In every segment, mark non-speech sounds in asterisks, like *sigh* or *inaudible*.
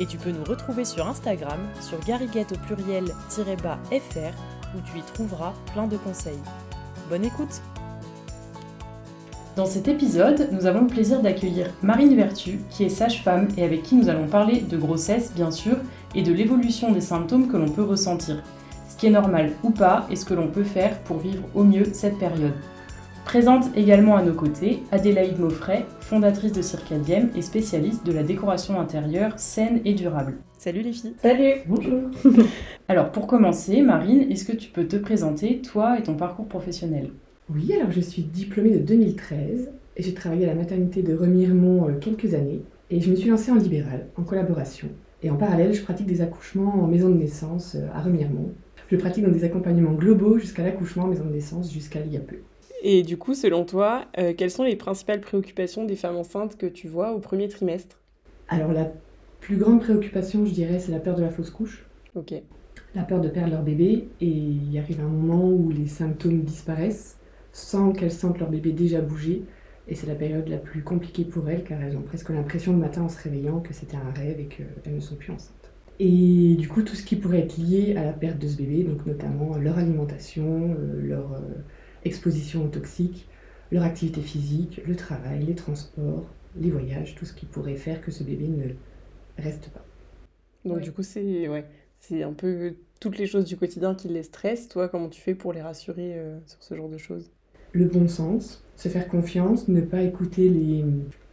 Et tu peux nous retrouver sur Instagram, sur gariguette au pluriel-fr, où tu y trouveras plein de conseils. Bonne écoute Dans cet épisode, nous avons le plaisir d'accueillir Marine Vertu, qui est sage-femme et avec qui nous allons parler de grossesse, bien sûr, et de l'évolution des symptômes que l'on peut ressentir. Ce qui est normal ou pas, et ce que l'on peut faire pour vivre au mieux cette période. Présente également à nos côtés Adélaïde Maufray, fondatrice de Circadiem et spécialiste de la décoration intérieure saine et durable. Salut les filles Salut Bonjour *laughs* Alors pour commencer, Marine, est-ce que tu peux te présenter, toi et ton parcours professionnel? Oui, alors je suis diplômée de 2013 et j'ai travaillé à la maternité de Remiremont euh, quelques années et je me suis lancée en libéral, en collaboration. Et en parallèle, je pratique des accouchements en maison de naissance euh, à Remiremont. Je pratique dans des accompagnements globaux jusqu'à l'accouchement en maison de naissance jusqu'à il y a peu. Et du coup, selon toi, euh, quelles sont les principales préoccupations des femmes enceintes que tu vois au premier trimestre? Alors la plus grande préoccupation, je dirais, c'est la peur de la fausse couche. Ok. La peur de perdre leur bébé et il arrive un moment où les symptômes disparaissent sans qu'elles sentent leur bébé déjà bouger. Et c'est la période la plus compliquée pour elles car elles ont presque l'impression le matin en se réveillant que c'était un rêve et qu'elles ne sont plus enceintes. Et du coup, tout ce qui pourrait être lié à la perte de ce bébé, donc notamment leur alimentation, euh, leur... Euh, exposition aux toxiques, leur activité physique, le travail, les transports, les voyages, tout ce qui pourrait faire que ce bébé ne reste pas. Donc du coup, c'est ouais, c'est un peu toutes les choses du quotidien qui les stressent. Toi, comment tu fais pour les rassurer euh, sur ce genre de choses? Le bon sens, se faire confiance, ne pas écouter les,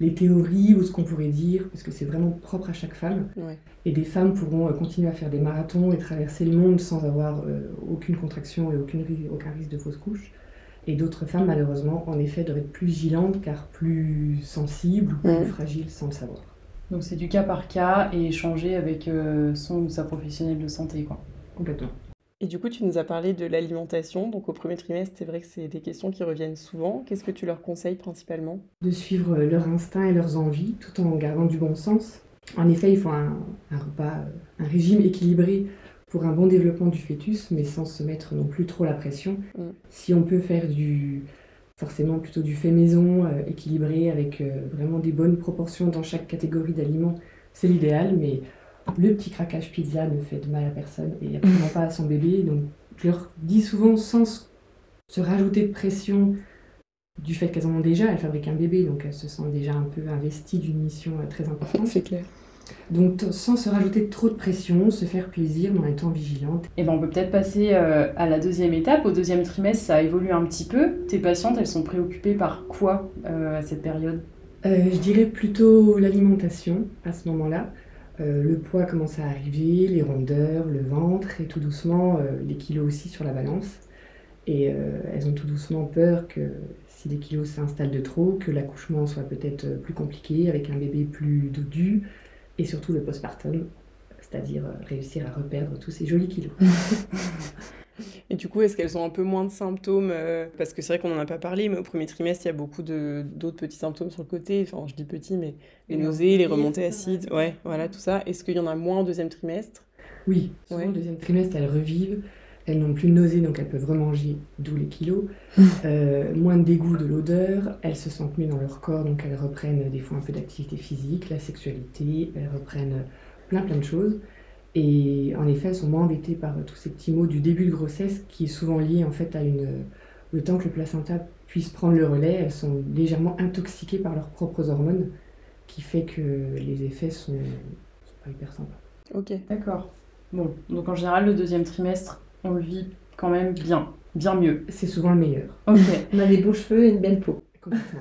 les théories ou ce qu'on pourrait dire, parce que c'est vraiment propre à chaque femme. Et des femmes pourront euh, continuer à faire des marathons et traverser le monde sans avoir euh, aucune contraction et aucune, aucun risque de fausse couche. Et d'autres femmes, malheureusement, en effet, doivent être plus vigilantes car plus sensibles ou plus fragiles sans le savoir. Donc c'est du cas par cas et échanger avec euh, son ou sa professionnelle de santé, quoi. Complètement. Et du coup, tu nous as parlé de l'alimentation. Donc au premier trimestre, c'est vrai que c'est des questions qui reviennent souvent. Qu'est-ce que tu leur conseilles principalement? De suivre leur instinct et leurs envies tout en gardant du bon sens. En effet, il faut un, un repas, un régime équilibré pour un bon développement du fœtus, mais sans se mettre non plus trop la pression. Mm. Si on peut faire du forcément plutôt du fait maison, euh, équilibré, avec euh, vraiment des bonnes proportions dans chaque catégorie d'aliments, c'est l'idéal, mais le petit craquage pizza ne fait de mal à personne et absolument pas à son bébé. Donc je leur dis souvent sans se rajouter de pression du fait qu'elles en ont déjà, elles fabriquent un bébé, donc elles se sentent déjà un peu investies d'une mission euh, très importante. C'est clair. Donc sans se rajouter trop de pression, se faire plaisir en étant vigilante. Et eh ben on peut peut-être passer euh, à la deuxième étape. Au deuxième trimestre, ça évolue un petit peu. Tes patientes, elles sont préoccupées par quoi euh, à cette période? Euh, Je dirais plutôt l'alimentation à ce moment-là. Le poids commence à arriver, les rondeurs, le ventre et tout doucement les kilos aussi sur la balance. Et elles ont tout doucement peur que si les kilos s'installent de trop, que l'accouchement soit peut-être plus compliqué avec un bébé plus dodu et surtout le postpartum, c'est-à-dire euh, réussir à reperdre tous ces jolis kilos. *laughs* Et du coup, est-ce qu'elles ont un peu moins de symptômes euh, Parce que c'est vrai qu'on n'en a pas parlé, mais au premier trimestre, il y a beaucoup d'autres petits symptômes sur le côté. Enfin, je dis petits, mais les, nausées, les remontées acides, ouais, voilà, tout ça. Est-ce qu'il y en a moins au deuxième trimestre? Oui, souvent au deuxième trimestre, elles revivent. Elles n'ont plus de nausées, donc elles peuvent remanger, d'où les kilos. *laughs* Euh, moins de dégoût de l'odeur. Elles se sentent mieux dans leur corps, donc elles reprennent des fois un peu d'activité physique, la sexualité. Elles reprennent plein plein de choses. Et en effet, elles sont moins embêtées par tous ces petits mots du début de grossesse, qui est souvent lié en fait à une, le temps que le placenta puisse prendre le relais. Elles sont légèrement intoxiquées par leurs propres hormones, qui fait que les effets sont, sont pas hyper sympas. Ok, d'accord. Bon, donc en général, le deuxième trimestre, on le vit quand même bien, bien mieux. C'est souvent le meilleur. Ok. *laughs* on a des beaux cheveux et une belle peau. Complètement.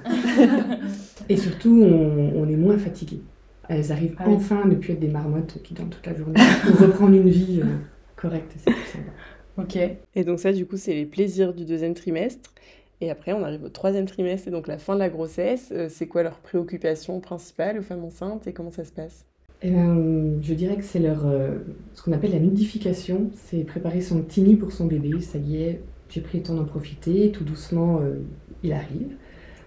et surtout, on, est moins fatigué. Elles arrivent ah enfin ne plus être des marmottes qui dorment toute la journée *laughs* pour reprendre une vie euh, correcte. C'est. Ok. Et donc ça, du coup, c'est les plaisirs du deuxième trimestre. Et après, on arrive au troisième trimestre, et donc la fin de la grossesse. Euh, c'est quoi leur préoccupation principale aux femmes enceintes et comment ça se passe? Eh ben, Je dirais que c'est leur, euh, ce qu'on appelle la nidification. C'est préparer son petit nid pour son bébé. Ça y est, j'ai pris le temps d'en profiter. Tout doucement, euh, il arrive.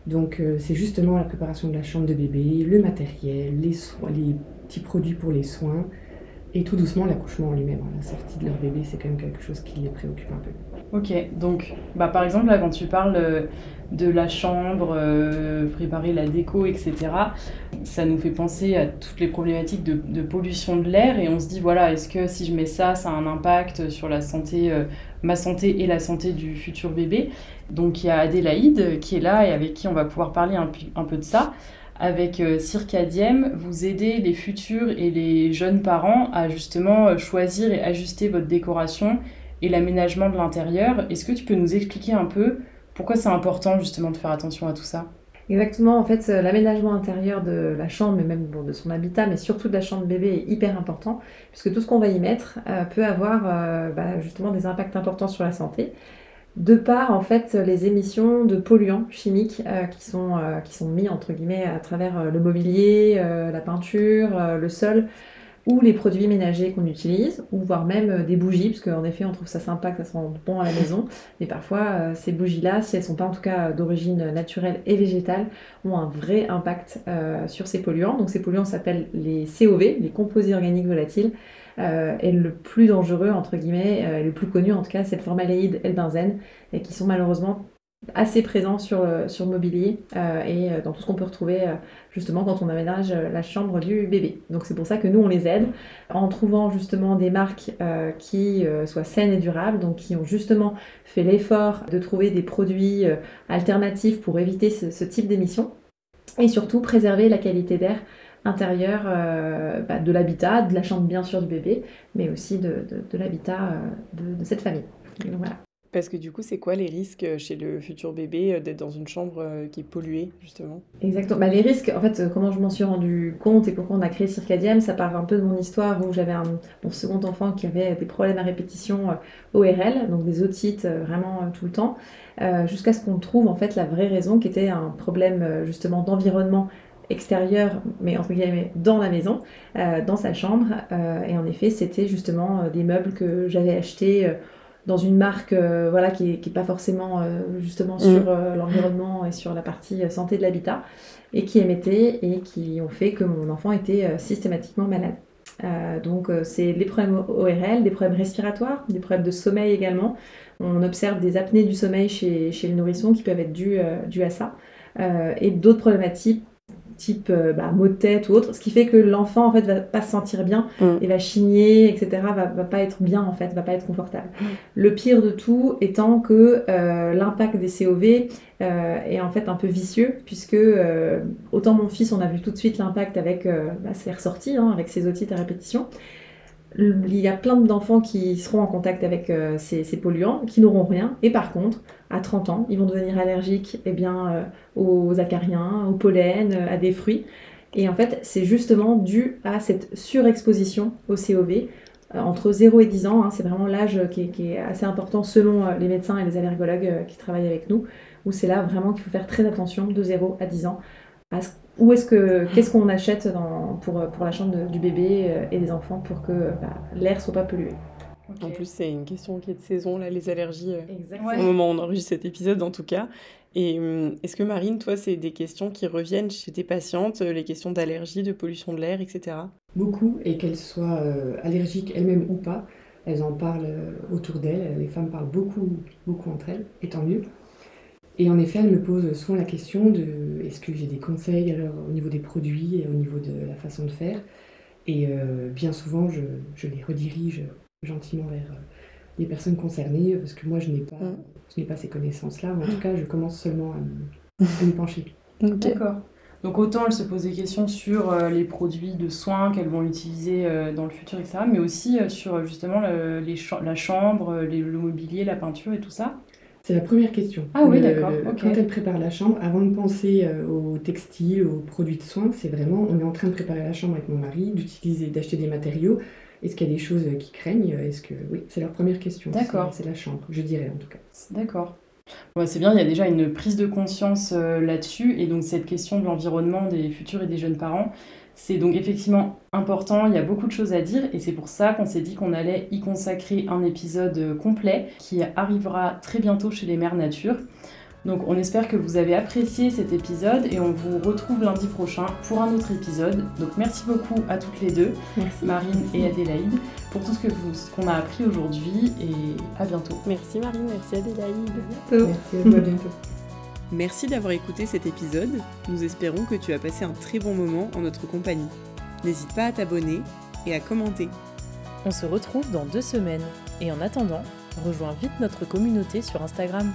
Donc euh, c'est justement la préparation de la chambre de bébé, le matériel, les, soins, les petits produits pour les soins, et tout doucement, l'accouchement en lui-même, hein, la sortie de leur bébé, c'est quand même quelque chose qui les préoccupe un peu. Ok, donc bah, par exemple, là, quand tu parles euh, de la chambre, euh, préparer la déco, etc., ça nous fait penser à toutes les problématiques de, pollution de l'air et on se dit, voilà, est-ce que si je mets ça, ça a un impact sur la santé, ma santé et la santé du futur bébé. Donc il y a Adélaïde qui est là et avec qui on va pouvoir parler un, un peu de ça. Avec euh, Circadiem, vous aidez les futurs et les jeunes parents à justement euh, choisir et ajuster votre décoration et l'aménagement de l'intérieur. Est-ce que tu peux nous expliquer un peu pourquoi c'est important justement de faire attention à tout ça? Exactement, en fait, euh, l'aménagement intérieur de la chambre, mais même de son habitat, mais surtout de la chambre bébé est hyper important, puisque tout ce qu'on va y mettre peut avoir bah, justement des impacts importants sur la santé. De par en fait les émissions de polluants chimiques euh, qui, sont, euh, mis entre guillemets à travers euh, le mobilier, la peinture, le sol ou les produits ménagers qu'on utilise, ou voire même des bougies, parce qu'en effet on trouve ça sympa, que ça sent bon à la maison, mais parfois ces bougies-là, si elles sont pas en tout cas d'origine naturelle et végétale, ont un vrai impact sur ces polluants. Donc ces polluants s'appellent les COV, les composés organiques volatiles, euh, et le plus dangereux, entre guillemets, euh, le plus connu en tout cas, c'est le formaldéhyde et le benzène, et qui sont malheureusement assez présents sur, euh, sur mobilier et dans tout ce qu'on peut retrouver justement quand on aménage la chambre du bébé. Donc c'est pour ça que nous on les aide en trouvant justement des marques qui soient saines et durables, donc qui ont justement fait l'effort de trouver des produits alternatifs pour éviter ce type d'émissions et surtout préserver la qualité d'air intérieur euh, bah, de l'habitat, de la chambre bien sûr du bébé, mais aussi de, l'habitat euh, de, cette famille. Parce que du coup, c'est quoi les risques chez le futur bébé euh, d'être dans une chambre qui est polluée, justement? Exactement. Bah, les risques, en fait, comment je m'en suis rendu compte et pourquoi on a créé Circadium, ça part un peu de mon histoire où j'avais mon second enfant qui avait des problèmes à répétition ORL, donc des otites vraiment tout le temps, jusqu'à ce qu'on trouve en fait la vraie raison qui était un problème justement d'environnement extérieur, mais entre guillemets dans la maison, euh, dans sa chambre. Euh, et en effet, c'était justement euh, des meubles que j'avais achetés dans une marque voilà, qui n'est pas forcément justement mm. sur l'environnement et sur la partie santé de l'habitat, et qui émettaient et qui ont fait que mon enfant était systématiquement malade. donc c'est des problèmes ORL, des problèmes respiratoires, des problèmes de sommeil également. On observe des apnées du sommeil chez, chez le nourrisson qui peuvent être dues, dues à ça. et d'autres problématiques type euh, bah, mot de tête ou autre, ce qui fait que l'enfant en fait va pas se sentir bien mm. et va chigner, etc. Va, va pas être bien en fait, va pas être confortable. Mm. Le pire de tout étant que euh, l'impact des COV euh, est en fait un peu vicieux puisque autant mon fils on a vu tout de suite l'impact avec bah, ses ressorties, hein, avec ses otites à répétition il y a plein d'enfants qui seront en contact avec euh, ces, polluants, qui n'auront rien. Et par contre, à 30 ans, ils vont devenir allergiques eh euh, aux acariens, au pollen, euh, à des fruits. Et en fait, c'est justement dû à cette surexposition au COV. entre 0 et 10 ans, hein, c'est vraiment l'âge qui, qui, est assez important selon les médecins et les allergologues qui travaillent avec nous, où c'est là vraiment qu'il faut faire très attention de 0 à 10 ans où est-ce que qu'est-ce qu'on achète pour, pour la chambre du bébé euh, et des enfants pour que bah, l'air soit pas pollué? En plus, c'est une question qui est de saison, là, les allergies, euh, au moment où on enregistre cet épisode, en tout cas. Et hum, est-ce que, Marine, toi, c'est des questions qui reviennent chez tes patientes, euh, les questions d'allergie, de pollution de l'air, etc. Beaucoup, et qu'elles soient allergiques elles-mêmes ou pas, elles en parlent autour d'elles. Les femmes parlent beaucoup, beaucoup entre elles, et tant mieux. Et en effet, elle me pose souvent la question de est-ce que j'ai des conseils alors, au niveau des produits et au niveau de la façon de faire? Et euh, bien souvent, je, je, les redirige gentiment vers euh, les personnes concernées parce que moi, je n'ai pas, mm. je n'ai pas ces connaissances-là. Mais en tout cas, je commence seulement à *laughs* m'y pencher. D'accord. Donc autant elle se pose des questions sur euh, les produits de soins qu'elles vont utiliser dans le futur, etc. Mais aussi sur justement les la chambre, les, le mobilier, la peinture et tout ça. C'est la première question. Ah oui, d'accord. Quand elle prépare la chambre, avant de penser euh, aux textiles, aux produits de soins, c'est vraiment, on est en train de préparer la chambre avec mon mari, d'utiliser, d'acheter des matériaux. Est-ce qu'il y a des choses qui craignent Est-ce que oui, c'est leur première question. D'accord. C'est la chambre, je dirais en tout cas. D'accord. c'est bien, il y a déjà une prise de conscience euh, là-dessus, et donc cette question de l'environnement des futurs et des jeunes parents, C'est donc effectivement important, il y a beaucoup de choses à dire et c'est pour ça qu'on s'est dit qu'on allait y consacrer un épisode complet qui arrivera très bientôt chez les mères nature. Donc on espère que vous avez apprécié cet épisode et on vous retrouve lundi prochain pour un autre épisode. Donc merci beaucoup à toutes les deux, Marine et Adélaïde, pour tout ce que vous, qu'on a appris aujourd'hui et à bientôt. Merci Marine, merci Adélaïde. Merci à toi, à *laughs* bientôt. Merci d'avoir écouté cet épisode. Nous espérons que tu as passé un très bon moment en notre compagnie. N'hésite pas à t'abonner et à commenter. On se retrouve dans deux semaines et en attendant, rejoins vite notre communauté sur Instagram.